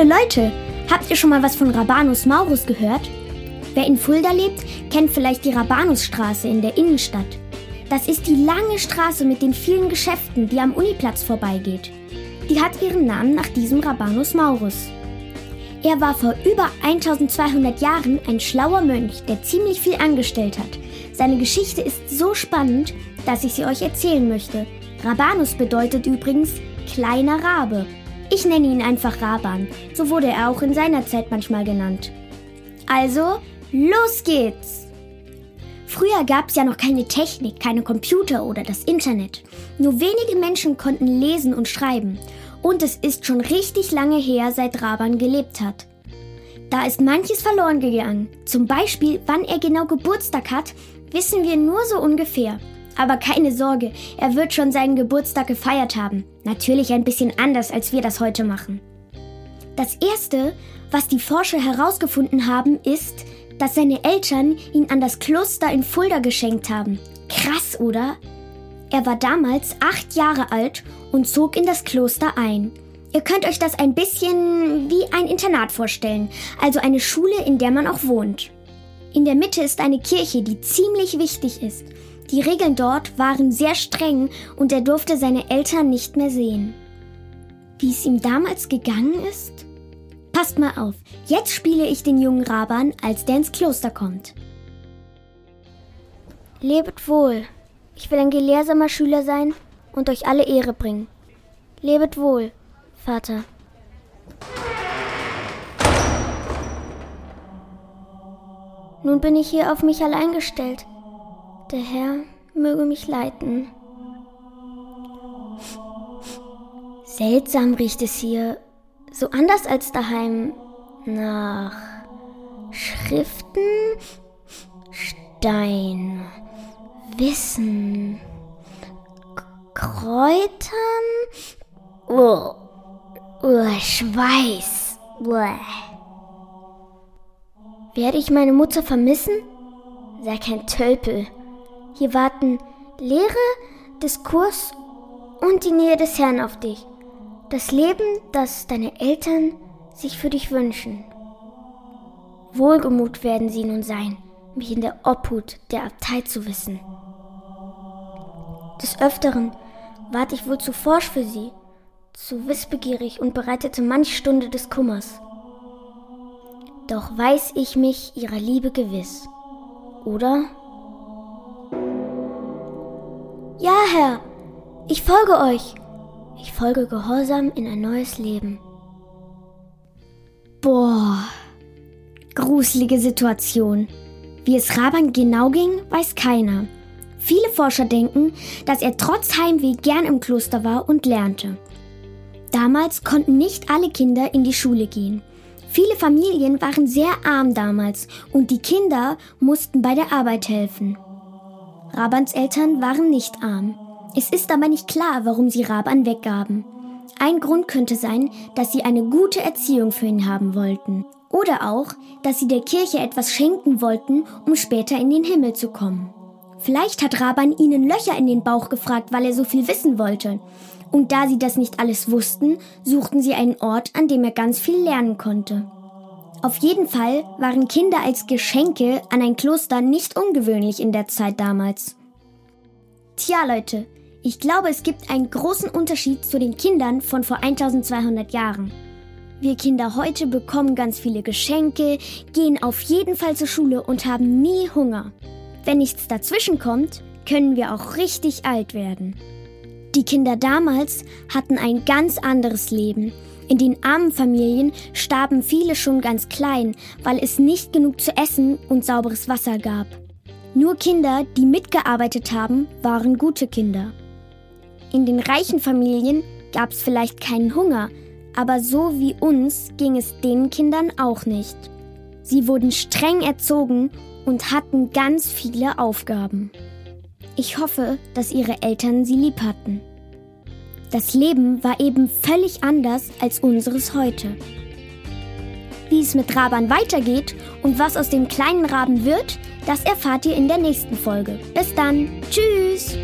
Hallo Leute, habt ihr schon mal was von Rabanus Maurus gehört? Wer in Fulda lebt, kennt vielleicht die Rabanusstraße in der Innenstadt. Das ist die lange Straße mit den vielen Geschäften, die am Uniplatz vorbeigeht. Die hat ihren Namen nach diesem Rabanus Maurus. Er war vor über 1200 Jahren ein schlauer Mönch, der ziemlich viel angestellt hat. Seine Geschichte ist so spannend, dass ich sie euch erzählen möchte. Rabanus bedeutet übrigens kleiner Rabe ich nenne ihn einfach Raban. So wurde er auch in seiner Zeit manchmal genannt. Also, los geht's! Früher gab es ja noch keine Technik, keine Computer oder das Internet. Nur wenige Menschen konnten lesen und schreiben. Und es ist schon richtig lange her, seit Raban gelebt hat. Da ist manches verloren gegangen. Zum Beispiel, wann er genau Geburtstag hat, wissen wir nur so ungefähr. Aber keine Sorge, er wird schon seinen Geburtstag gefeiert haben. Natürlich ein bisschen anders, als wir das heute machen. Das Erste, was die Forscher herausgefunden haben, ist, dass seine Eltern ihn an das Kloster in Fulda geschenkt haben. Krass, oder? Er war damals acht Jahre alt und zog in das Kloster ein. Ihr könnt euch das ein bisschen wie ein Internat vorstellen, also eine Schule, in der man auch wohnt. In der Mitte ist eine Kirche, die ziemlich wichtig ist die Regeln dort waren sehr streng und er durfte seine Eltern nicht mehr sehen. Wie es ihm damals gegangen ist? Passt mal auf, jetzt spiele ich den jungen Raban, als der ins Kloster kommt. Lebet wohl. Ich will ein gelehrsamer Schüler sein und euch alle Ehre bringen. Lebet wohl, Vater. Nun bin ich hier auf mich allein gestellt. Der Herr möge mich leiten. Seltsam riecht es hier, so anders als daheim, nach Schriften, Stein, Wissen, Kräutern, oh, oh, Schweiß. Bläh. Werde ich meine Mutter vermissen? Sei kein Tölpel. Hier warten Lehre, Diskurs und die Nähe des Herrn auf dich. Das Leben, das deine Eltern sich für dich wünschen. Wohlgemut werden sie nun sein, mich in der Obhut der Abtei zu wissen. Des Öfteren ward ich wohl zu forsch für sie, zu wissbegierig und bereitete manch Stunde des Kummers. Doch weiß ich mich ihrer Liebe gewiss, oder? Herr, ich folge euch. Ich folge gehorsam in ein neues Leben. Boah, gruselige Situation. Wie es Raban genau ging, weiß keiner. Viele Forscher denken, dass er trotz Heimweh gern im Kloster war und lernte. Damals konnten nicht alle Kinder in die Schule gehen. Viele Familien waren sehr arm damals und die Kinder mussten bei der Arbeit helfen. Rabans Eltern waren nicht arm. Es ist aber nicht klar, warum sie Raban weggaben. Ein Grund könnte sein, dass sie eine gute Erziehung für ihn haben wollten. Oder auch, dass sie der Kirche etwas schenken wollten, um später in den Himmel zu kommen. Vielleicht hat Raban ihnen Löcher in den Bauch gefragt, weil er so viel wissen wollte. Und da sie das nicht alles wussten, suchten sie einen Ort, an dem er ganz viel lernen konnte. Auf jeden Fall waren Kinder als Geschenke an ein Kloster nicht ungewöhnlich in der Zeit damals. Tja, Leute, ich glaube, es gibt einen großen Unterschied zu den Kindern von vor 1200 Jahren. Wir Kinder heute bekommen ganz viele Geschenke, gehen auf jeden Fall zur Schule und haben nie Hunger. Wenn nichts dazwischen kommt, können wir auch richtig alt werden. Die Kinder damals hatten ein ganz anderes Leben in den armen Familien starben viele schon ganz klein, weil es nicht genug zu essen und sauberes Wasser gab. Nur Kinder, die mitgearbeitet haben, waren gute Kinder. In den reichen Familien gab es vielleicht keinen Hunger, aber so wie uns ging es den Kindern auch nicht. Sie wurden streng erzogen und hatten ganz viele Aufgaben. Ich hoffe, dass ihre Eltern sie lieb hatten. Das Leben war eben völlig anders als unseres heute. Wie es mit Raban weitergeht und was aus dem kleinen Raben wird, das erfahrt ihr in der nächsten Folge. Bis dann. Tschüss.